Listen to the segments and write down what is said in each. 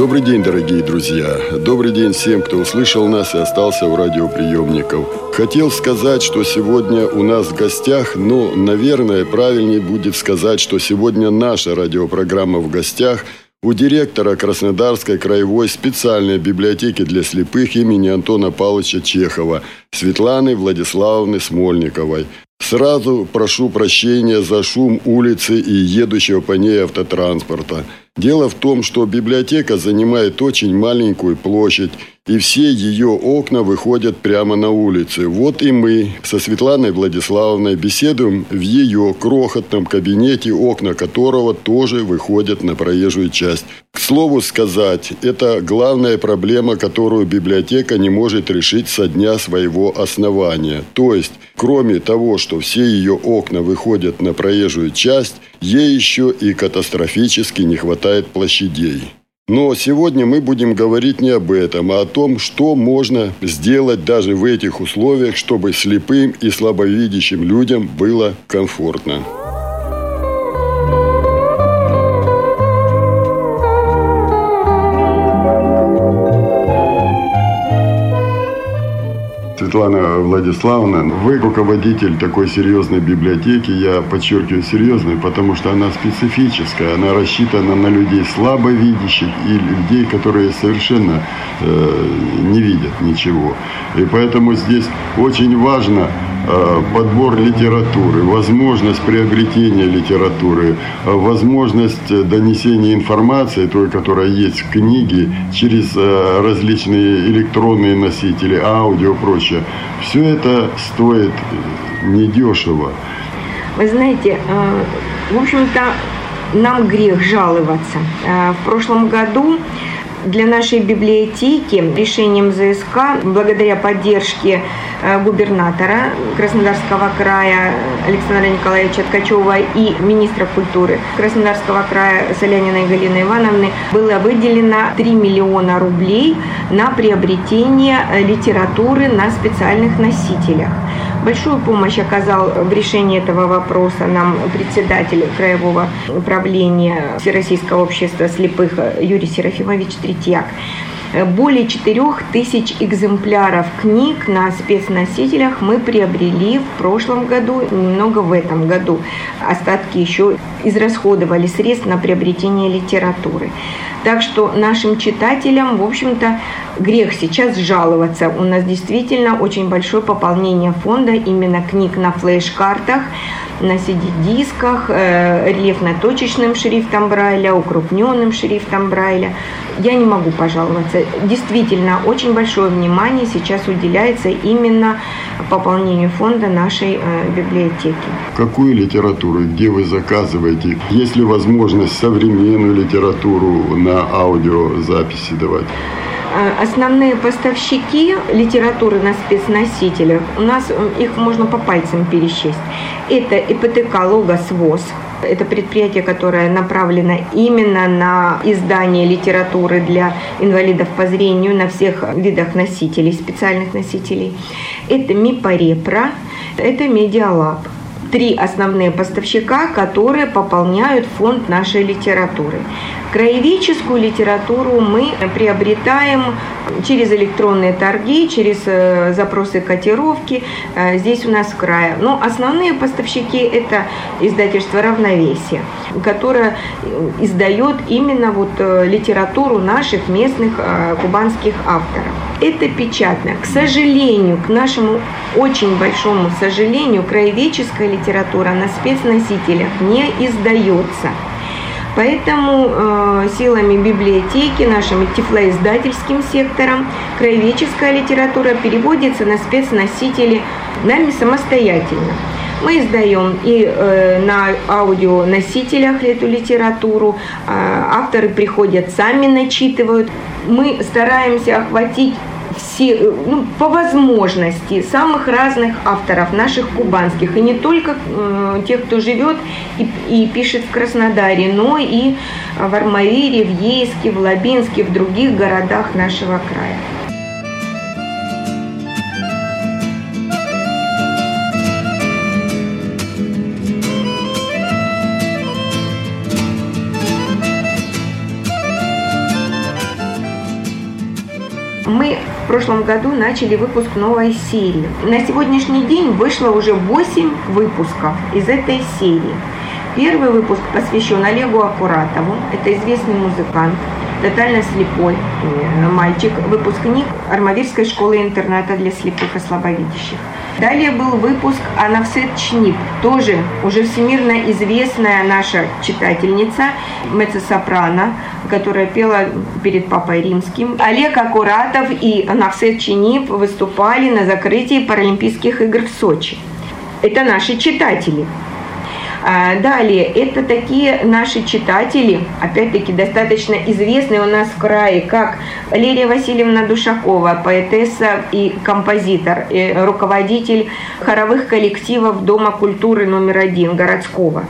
Добрый день, дорогие друзья. Добрый день всем, кто услышал нас и остался у радиоприемников. Хотел сказать, что сегодня у нас в гостях, но, наверное, правильнее будет сказать, что сегодня наша радиопрограмма в гостях у директора Краснодарской краевой специальной библиотеки для слепых имени Антона Павловича Чехова Светланы Владиславовны Смольниковой. Сразу прошу прощения за шум улицы и едущего по ней автотранспорта. Дело в том, что библиотека занимает очень маленькую площадь, и все ее окна выходят прямо на улицу. Вот и мы со Светланой Владиславовной беседуем в ее крохотном кабинете, окна которого тоже выходят на проезжую часть. К слову сказать, это главная проблема, которую библиотека не может решить со дня своего основания. То есть, кроме того, что все ее окна выходят на проезжую часть, ей еще и катастрофически не хватает площадей. Но сегодня мы будем говорить не об этом, а о том, что можно сделать даже в этих условиях, чтобы слепым и слабовидящим людям было комфортно. Светлана Владиславовна, вы руководитель такой серьезной библиотеки, я подчеркиваю серьезной, потому что она специфическая, она рассчитана на людей слабовидящих и людей, которые совершенно э, не видят ничего. И поэтому здесь очень важно подбор литературы, возможность приобретения литературы, э, возможность донесения информации, той, которая есть в книге, через э, различные электронные носители, аудио, прочее. Все это стоит недешево. Вы знаете, в общем-то, нам грех жаловаться. В прошлом году для нашей библиотеки решением ЗСК, благодаря поддержке э, губернатора Краснодарского края Александра Николаевича Ткачева и министра культуры Краснодарского края Соляниной Галины Ивановны, было выделено 3 миллиона рублей на приобретение литературы на специальных носителях. Большую помощь оказал в решении этого вопроса нам председатель Краевого управления Всероссийского общества слепых Юрий Серафимович Третьяк. Более 4 тысяч экземпляров книг на спецносителях мы приобрели в прошлом году, немного в этом году. Остатки еще израсходовали средств на приобретение литературы. Так что нашим читателям, в общем-то, грех сейчас жаловаться. У нас действительно очень большое пополнение фонда именно книг на флеш-картах, на CD-дисках, э, рельефно-точечным шрифтом Брайля, укрупненным шрифтом Брайля. Я не могу пожаловаться. Действительно, очень большое внимание сейчас уделяется именно пополнению фонда нашей э, библиотеки. Какую литературу, где вы заказываете? Есть ли возможность современную литературу на аудиозаписи давать? А, основные поставщики литературы на спецносителях, у нас их можно по пальцам пересчесть. Это ИПТК «Логос ВОЗ», это предприятие, которое направлено именно на издание литературы для инвалидов по зрению на всех видах носителей, специальных носителей. Это МИПО РЕПРО, это Медиалаб три основные поставщика, которые пополняют фонд нашей литературы. Краеведческую литературу мы приобретаем через электронные торги, через э, запросы котировки э, здесь у нас в крае. Но основные поставщики – это издательство «Равновесие», которое э, издает именно вот литературу наших местных кубанских авторов. Это печатно. К сожалению, к нашему очень большому сожалению, краеведческая литература на спецносителях не издается. Поэтому э, силами библиотеки, нашим тифлоиздательским сектором, краеведческая литература переводится на спецносители нами самостоятельно. Мы издаем и э, на аудионосителях эту литературу, э, авторы приходят сами начитывают. Мы стараемся охватить все, ну, по возможности самых разных авторов, наших кубанских, и не только э, тех, кто живет и, и пишет в Краснодаре, но и в Армавире, в Ейске, в Лабинске, в других городах нашего края. Прошлом году начали выпуск новой серии. На сегодняшний день вышло уже 8 выпусков из этой серии. Первый выпуск посвящен Олегу Акуратову. Это известный музыкант, тотально слепой э, мальчик, выпускник Армавирской школы-интерната для слепых и слабовидящих. Далее был выпуск Анавсет Чнип, тоже уже всемирно известная наша читательница, меццо-сопрано, которая пела перед Папой Римским. Олег Акуратов и Анавсет Чнип выступали на закрытии Паралимпийских игр в Сочи. Это наши читатели. А, далее, это такие наши читатели, опять-таки достаточно известные у нас в крае, как Лерия Васильевна Душакова, поэтесса и композитор, и руководитель хоровых коллективов Дома культуры номер один городского.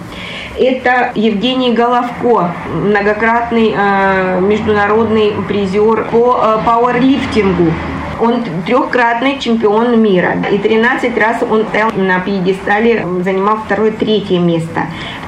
Это Евгений Головко, многократный э, международный призер по э, пауэрлифтингу. Он трехкратный чемпион мира. И 13 раз он на пьедестале, занимал второе-третье место.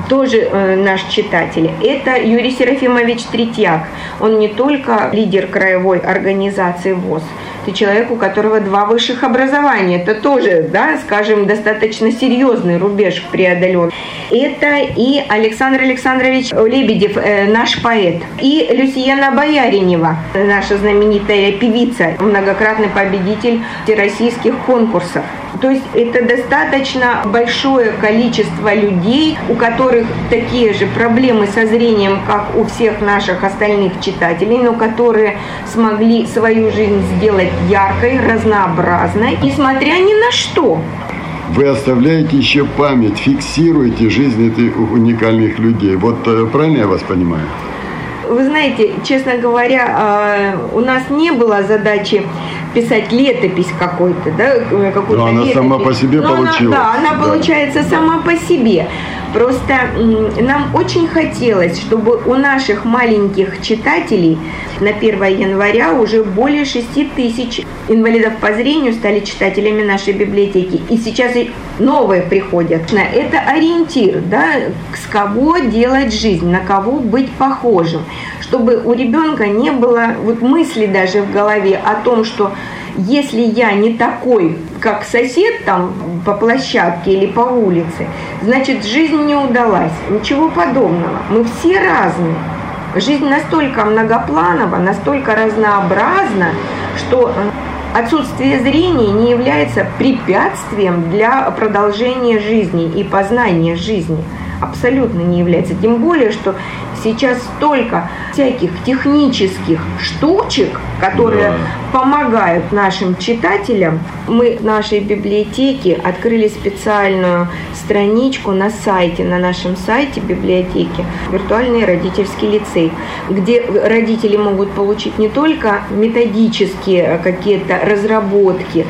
Тоже э, наш читатель. Это Юрий Серафимович Третьяк. Он не только лидер краевой организации ВОЗ, это человек, у которого два высших образования. Это тоже, да, скажем, достаточно серьезный рубеж преодолен. Это и Александр Александрович Лебедев, э, наш поэт, и Люсиена Бояринева, наша знаменитая певица, многократный победитель российских конкурсов. То есть это достаточно большое количество людей, у которых такие же проблемы со зрением, как у всех наших остальных читателей, но которые смогли свою жизнь сделать яркой, разнообразной, несмотря ни на что. Вы оставляете еще память, фиксируете жизнь этих уникальных людей. Вот э, правильно я вас понимаю? Вы знаете, честно говоря, а, у нас не было задачи писать летопись какой-то, да, какой-то Но она летопись. сама по себе Но получилась. Она, да, она да. получается сама по себе. Просто нам очень хотелось, чтобы у наших маленьких читателей на 1 января уже более 6 тысяч инвалидов по зрению стали читателями нашей библиотеки. И сейчас новые приходят. Это ориентир, да, с кого делать жизнь, на кого быть похожим. Чтобы у ребенка не было вот мысли даже в голове о том, что если я не такой, как сосед там по площадке или по улице, значит жизнь не удалась. Ничего подобного. Мы все разные. Жизнь настолько многопланова, настолько разнообразна, что отсутствие зрения не является препятствием для продолжения жизни и познания жизни. Абсолютно не является. Тем более, что сейчас столько всяких технических штучек, которые да. помогают нашим читателям. Мы в нашей библиотеке открыли специальную страничку на сайте, на нашем сайте библиотеки «Виртуальный родительский лицей», где родители могут получить не только методические какие-то разработки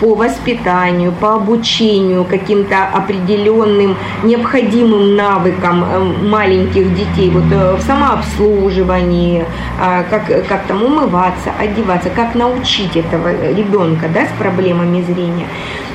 по воспитанию, по обучению каким-то определенным необходимым навыкам э, маленьких детей, вот э, в самообслуживании, а, как, как там умываться, одеваться, как научить этого ребенка да, с проблемами зрения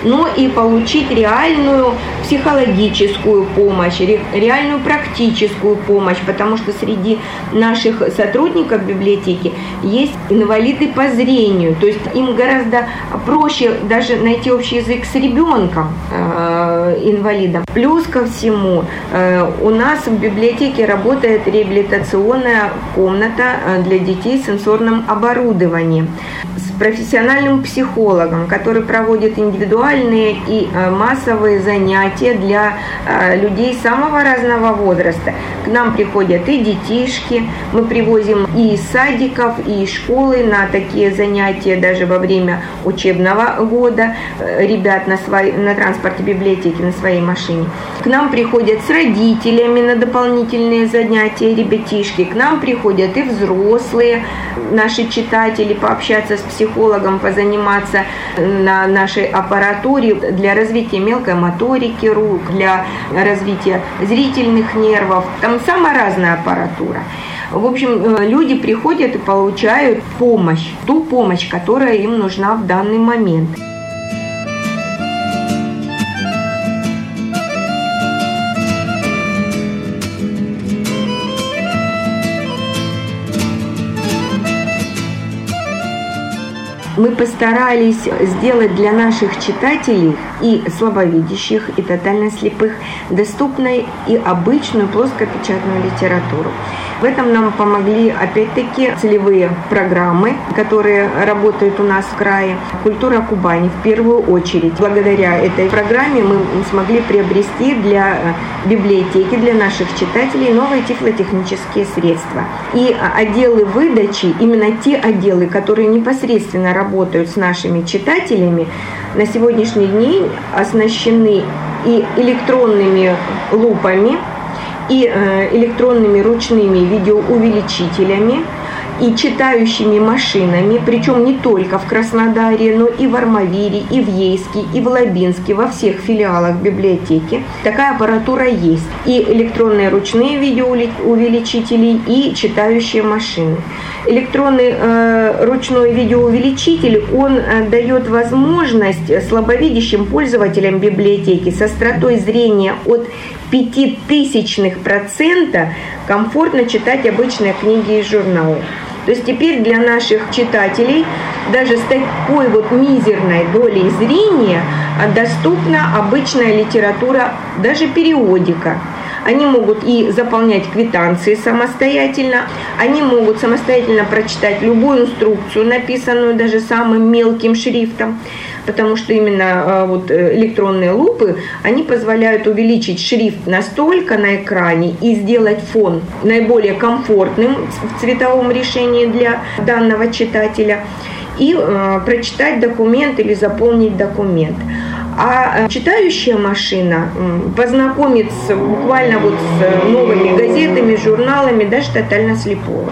но и получить реальную психологическую помощь, реальную практическую помощь, потому что среди наших сотрудников библиотеки есть инвалиды по зрению, то есть им гораздо проще даже найти общий язык с ребенком э, инвалидом. Плюс ко всему э, у нас в библиотеке работает реабилитационная комната э, для детей с сенсорным оборудованием с профессиональным психологом, который проводит индивидуальные и э, массовые занятия для э, людей самого разного возраста. К нам приходят и детишки, мы привозим и из садиков, и из школы на такие занятия даже во время учебного года э, ребят на, своей, на транспорте библиотеки на своей машине. К нам приходят с родителями на дополнительные занятия ребятишки. К нам приходят и взрослые наши читатели пообщаться с психологом психологом позаниматься на нашей аппаратуре для развития мелкой моторики рук, для развития зрительных нервов. Там самая разная аппаратура. В общем, э, люди приходят и получают помощь, ту помощь, которая им нужна в данный момент. Мы постарались сделать для наших читателей и слабовидящих, и тотально слепых доступной и обычную плоскопечатную литературу. В этом нам помогли, опять-таки, целевые программы, которые работают у нас в крае. Культура Кубани в первую очередь. Благодаря этой программе мы смогли приобрести для э, библиотеки, для наших читателей новые тифлотехнические средства. И отделы выдачи, именно те отделы, которые непосредственно работают с нашими читателями, на сегодняшний день оснащены и электронными лупами, и э, электронными ручными видеоувеличителями, и читающими машинами, причем не только в Краснодаре, но и в Армавире, и в Ейске, и в Лабинске, во всех филиалах библиотеки. Такая аппаратура есть. И электронные ручные видеоувеличители, и читающие машины. Электронный э, ручной видеоувеличитель, он э, дает возможность слабовидящим пользователям библиотеки со остротой зрения от 0,05 процента комфортно читать обычные книги и журналы. То есть теперь для наших читателей даже с такой вот мизерной долей зрения доступна обычная литература, даже периодика. Они могут и заполнять квитанции самостоятельно, они могут самостоятельно прочитать любую инструкцию, написанную даже самым мелким шрифтом потому что именно а, вот э, электронные лупы, они позволяют увеличить шрифт настолько на экране и сделать фон наиболее комфортным в цветовом решении для данного читателя и э, прочитать документ или заполнить документ. А э, читающая машина познакомится буквально вот с новыми газетами, журналами, даже тотально слепого.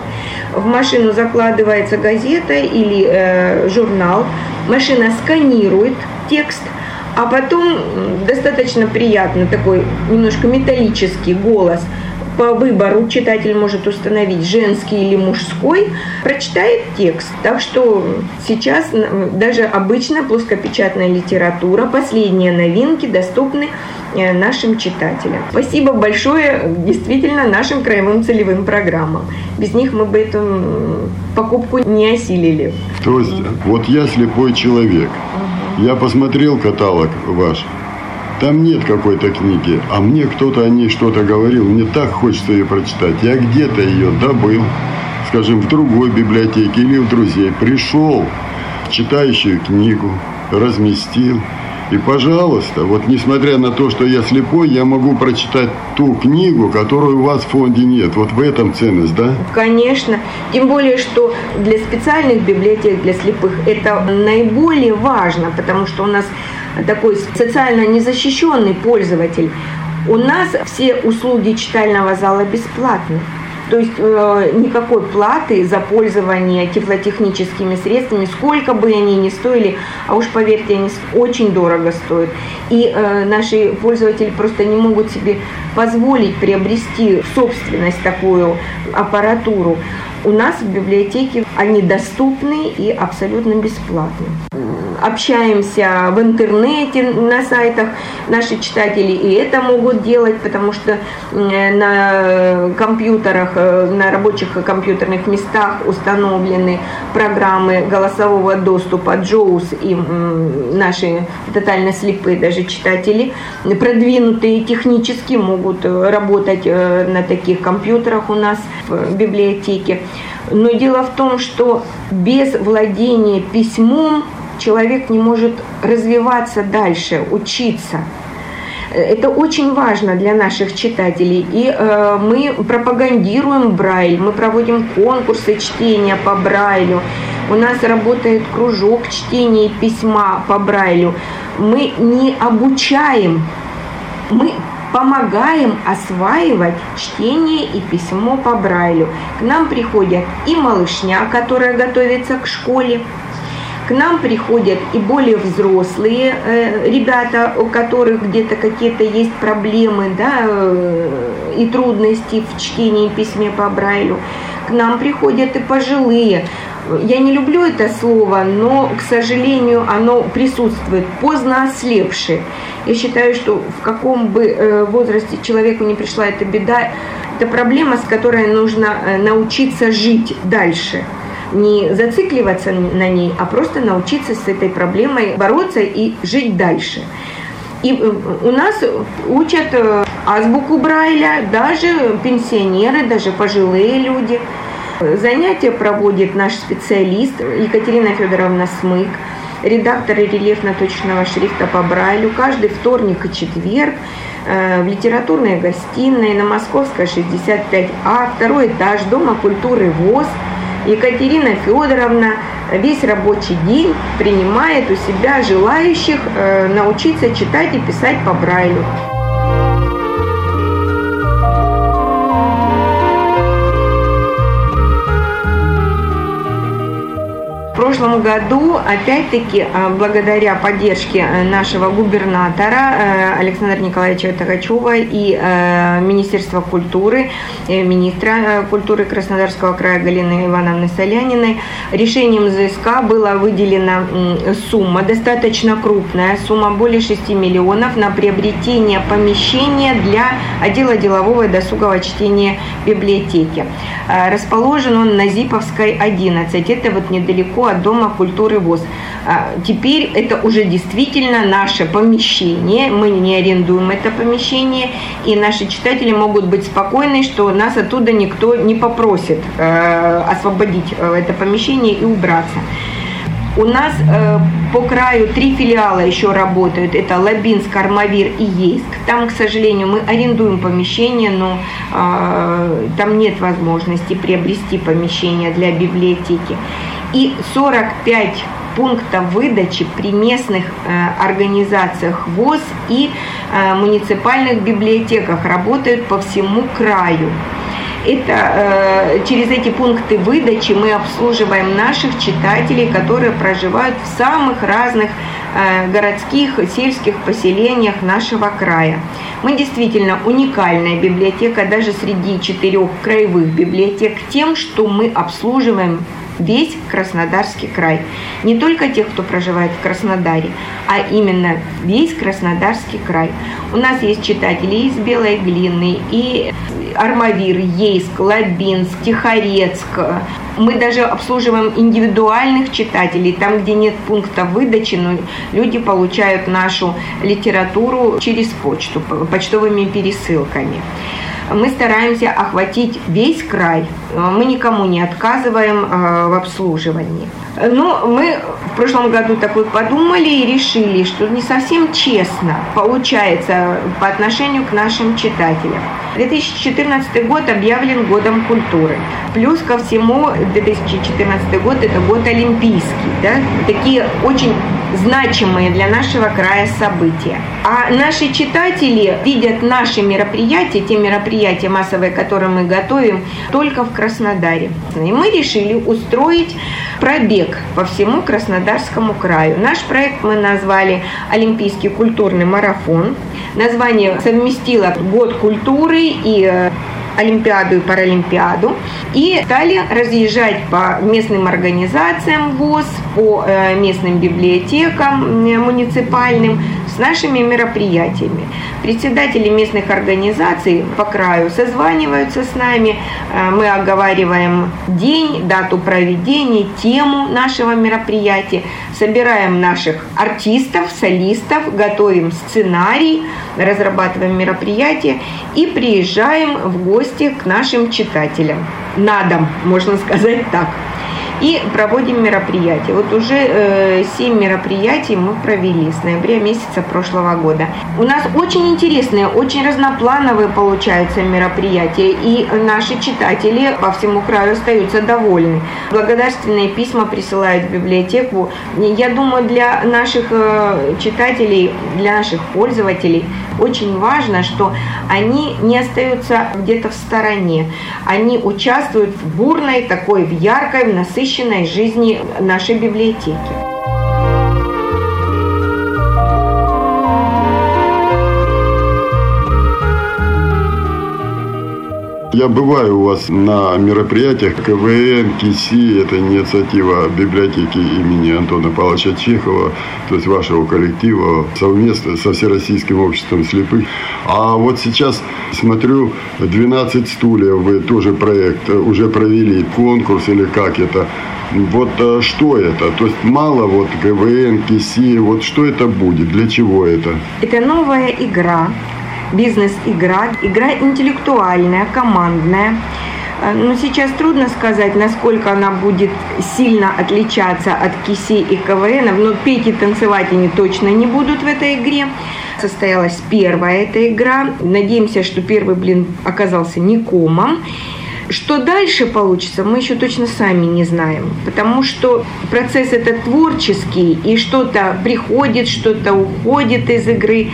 В машину закладывается газета или э, журнал, машина сканирует текст, а потом достаточно приятно такой немножко металлический голос по выбору читатель может установить женский или мужской, прочитает текст. Так что сейчас даже обычная плоскопечатная литература, последние новинки доступны э, нашим читателям. Спасибо большое действительно нашим краевым целевым программам. Без них мы бы эту покупку не осилили. То есть, вот я слепой человек. Я посмотрел каталог ваш. Там нет какой-то книги, а мне кто-то о ней что-то говорил, мне так хочется ее прочитать. Я где-то ее добыл, скажем, в другой библиотеке или у друзей. Пришел, читающую книгу, разместил. И, пожалуйста, вот несмотря на то, что я слепой, я могу прочитать ту книгу, которую у вас в фонде нет. Вот в этом ценность, да? Конечно. Тем более, что для специальных библиотек для слепых это наиболее важно, потому что у нас такой социально незащищенный пользователь, у нас все услуги читального зала бесплатны. То есть э, никакой платы за пользование тифлотехническими средствами, сколько бы они ни стоили, а уж поверьте, они очень дорого стоят. И э, наши пользователи просто не могут себе позволить приобрести в собственность такую аппаратуру. У нас в библиотеке они доступны и абсолютно бесплатны общаемся в интернете, на сайтах, наши читатели и это могут делать, потому что на компьютерах, э, на рабочих компьютерных местах установлены программы голосового доступа JOWS и наши тотально слепые даже читатели, продвинутые технически могут э, работать э, на таких компьютерах у нас в библиотеке. Но дело в том, что без владения письмом человек не может развиваться дальше, учиться. Это очень важно для наших читателей. И э, мы пропагандируем Брайль, мы проводим конкурсы чтения по Брайлю. У нас работает кружок чтения письма по Брайлю. Мы не обучаем, мы помогаем осваивать чтение и письмо по Брайлю. К нам приходят и малышня, которая готовится к школе, К нам приходят и более взрослые э, ребята, у которых где-то какие-то есть проблемы да, э, и трудности в чтении письме по Брайлю. К нам приходят и пожилые. Я не люблю это слово, но, к сожалению, оно присутствует. Поздно ослепшие. Я считаю, что в каком бы э, возрасте человеку не пришла эта беда, это проблема, с которой нужно э, научиться жить дальше не зацикливаться на ней, а просто научиться с этой проблемой бороться и жить дальше. И э, у нас учат э, азбуку Брайля даже пенсионеры, даже пожилые люди. Занятия проводит наш специалист Екатерина Федоровна Смык, редактор рельефно-точного шрифта по Брайлю каждый вторник и четверг э, в литературной гостиной на Московской 65А, второй этаж Дома культуры ВОЗ – Екатерина Федоровна весь рабочий день принимает у себя желающих э, научиться читать и писать по Брайлю. Прошлом году, опять-таки, а, благодаря поддержке э, нашего губернатора э, Александра Николаевича Тагачева и э, Министерства культуры, министра культуры Краснодарского края Галины Ивановны Соляниной, решением ЗСК была выделена сумма, достаточно крупная, сумма более 6 миллионов на приобретение помещения для отдела делового и досугового чтения библиотеки. Расположен он на Зиповской 11, это вот недалеко от Дома культуры ВОЗ. А, теперь это уже действительно наше помещение, мы не арендуем это помещение, и наши читатели могут быть спокойны, что нас оттуда никто не попросит э, освободить э, это помещение и убраться. У нас э, по краю три филиала еще работают. Это Лабинск, Армавир и Ейск. Там, к сожалению, мы арендуем помещение, но э, там нет возможности приобрести помещение для библиотеки и 45 пунктов выдачи при местных э, организациях ВОЗ и э, муниципальных библиотеках работают по всему краю. Это э, через эти пункты выдачи мы обслуживаем наших читателей, которые проживают в самых разных э, городских, сельских поселениях нашего края. Мы действительно уникальная библиотека даже среди четырех краевых библиотек тем, что мы обслуживаем весь Краснодарский край. Не только тех, кто проживает в Краснодаре, а именно весь Краснодарский край. У нас есть читатели из Белой Глины, и Армавир, Ейск, Лабинск, Тихорецк. Мы даже обслуживаем индивидуальных читателей, там, где нет пункта выдачи, но люди получают нашу литературу через почту, почтовыми пересылками мы стараемся охватить весь край. Мы никому не отказываем э, в обслуживании. Но мы в прошлом году так вот подумали и решили, что не совсем честно получается по отношению к нашим читателям. 2014 год объявлен годом культуры. Плюс ко всему 2014 год это год олимпийский. Да? Такие очень значимые для нашего края события. А наши читатели видят наши мероприятия, те мероприятия массовые, которые мы готовим, только в Краснодаре. И мы решили устроить пробег по всему Краснодарскому краю. Наш проект мы назвали «Олимпийский культурный марафон». Название совместило год культуры и э, Олимпиаду и Паралимпиаду. И стали разъезжать по местным организациям ВОЗ, по э, местным библиотекам муниципальным с нашими мероприятиями. Председатели местных организаций по краю созваниваются с нами, э, мы оговариваем день, дату проведения, тему нашего мероприятия, собираем наших артистов, солистов, готовим сценарий, разрабатываем мероприятие и приезжаем в гости к нашим читателям. На дом, можно сказать так и проводим мероприятия. Вот уже э, 7 мероприятий мы провели с ноября месяца прошлого года. У нас очень интересные, очень разноплановые получаются мероприятия, и наши читатели по всему краю остаются довольны. Благодарственные письма присылают в библиотеку. Я думаю, для наших э, читателей, для наших пользователей очень важно, что они не остаются где-то в стороне. Они участвуют в бурной, такой в яркой, в насыщенной жизни нашей библиотеки. Я бываю у вас на мероприятиях КВН, КИСИ, это инициатива библиотеки имени Антона Павловича Чехова, то есть вашего коллектива, совместно со Всероссийским обществом слепых. А вот сейчас смотрю, 12 стульев, вы тоже проект уже провели, конкурс или как это? Вот э, что это? То есть мало вот КВН, КИСИ, вот что это будет, для чего это? Это новая игра, бизнес-игра, игра интеллектуальная, командная. Э, но сейчас трудно сказать, насколько она будет сильно отличаться от КИСИ и КВН, но петь и танцевать они точно не будут в этой игре. Состоялась первая эта игра. Надеемся, что первый блин оказался не комом. Что дальше получится, мы еще точно сами не знаем, потому что процесс этот творческий, и что-то приходит, что-то уходит из игры.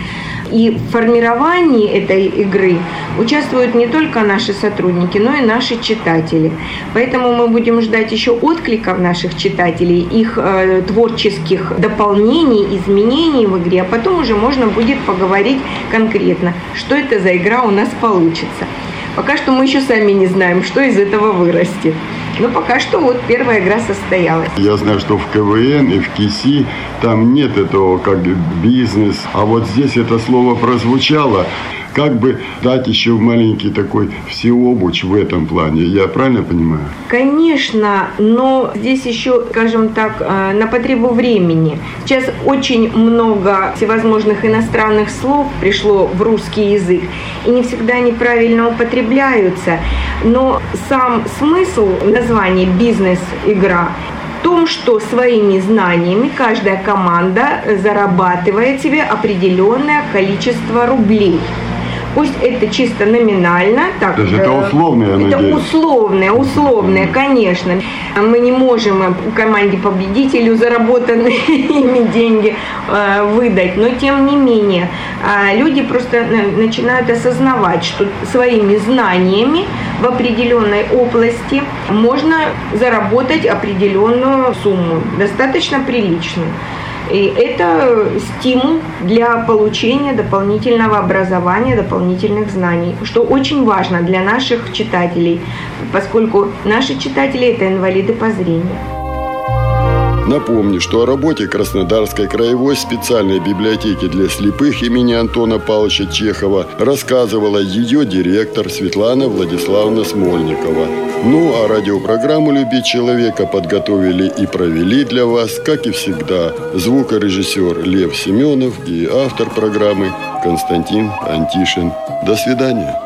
И в формировании этой игры участвуют не только наши сотрудники, но и наши читатели. Поэтому мы будем ждать еще откликов наших читателей, их э, творческих дополнений, изменений в игре, а потом уже можно будет поговорить конкретно, что это за игра у нас получится. Пока что мы еще сами не знаем, что из этого вырастет. Но пока что вот первая игра состоялась. Я знаю, что в КВН и в КИСИ там нет этого как бизнес. А вот здесь это слово прозвучало как бы дать еще маленький такой всеобуч в этом плане. Я правильно понимаю? Конечно, но здесь еще, скажем так, э, на потребу времени. Сейчас очень много всевозможных иностранных слов пришло в русский язык, и не всегда они правильно употребляются. Но сам смысл названия «бизнес-игра» в том, что своими знаниями каждая команда зарабатывает себе определенное количество рублей. Пусть это чисто номинально. Так, То есть это э, условное, я Это надеюсь. условное, условное, конечно. Мы не можем команде победителю заработанные ими деньги э, выдать, но тем не менее э, люди просто начинают осознавать, что своими знаниями в определенной области можно заработать определенную сумму, достаточно приличную. И это стимул для получения дополнительного образования, дополнительных знаний, что очень важно для наших читателей, поскольку наши читатели – это инвалиды по зрению. Напомню, что о работе Краснодарской краевой специальной библиотеки для слепых имени Антона Павловича Чехова рассказывала ее директор Светлана Владиславовна Смольникова. Ну а радиопрограмму «Любить человека» подготовили и провели для вас, как и всегда, звукорежиссер Лев Семенов и автор программы Константин Антишин. До свидания.